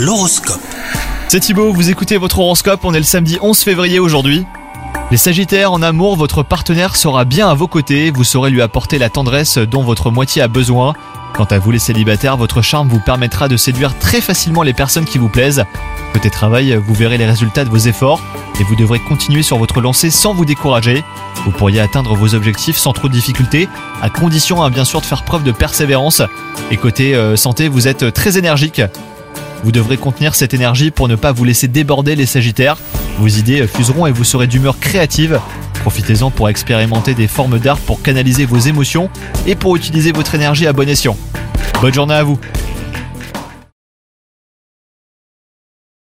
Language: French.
L'horoscope. C'est Thibaut, vous écoutez votre horoscope, on est le samedi 11 février aujourd'hui. Les Sagittaires, en amour, votre partenaire sera bien à vos côtés, vous saurez lui apporter la tendresse dont votre moitié a besoin. Quant à vous les célibataires, votre charme vous permettra de séduire très facilement les personnes qui vous plaisent. Côté travail, vous verrez les résultats de vos efforts et vous devrez continuer sur votre lancée sans vous décourager. Vous pourriez atteindre vos objectifs sans trop de difficultés, à condition hein, bien sûr de faire preuve de persévérance. Et côté euh, santé, vous êtes très énergique. Vous devrez contenir cette énergie pour ne pas vous laisser déborder les Sagittaires. Vos idées fuseront et vous serez d'humeur créative. Profitez-en pour expérimenter des formes d'art pour canaliser vos émotions et pour utiliser votre énergie à bon escient. Bonne journée à vous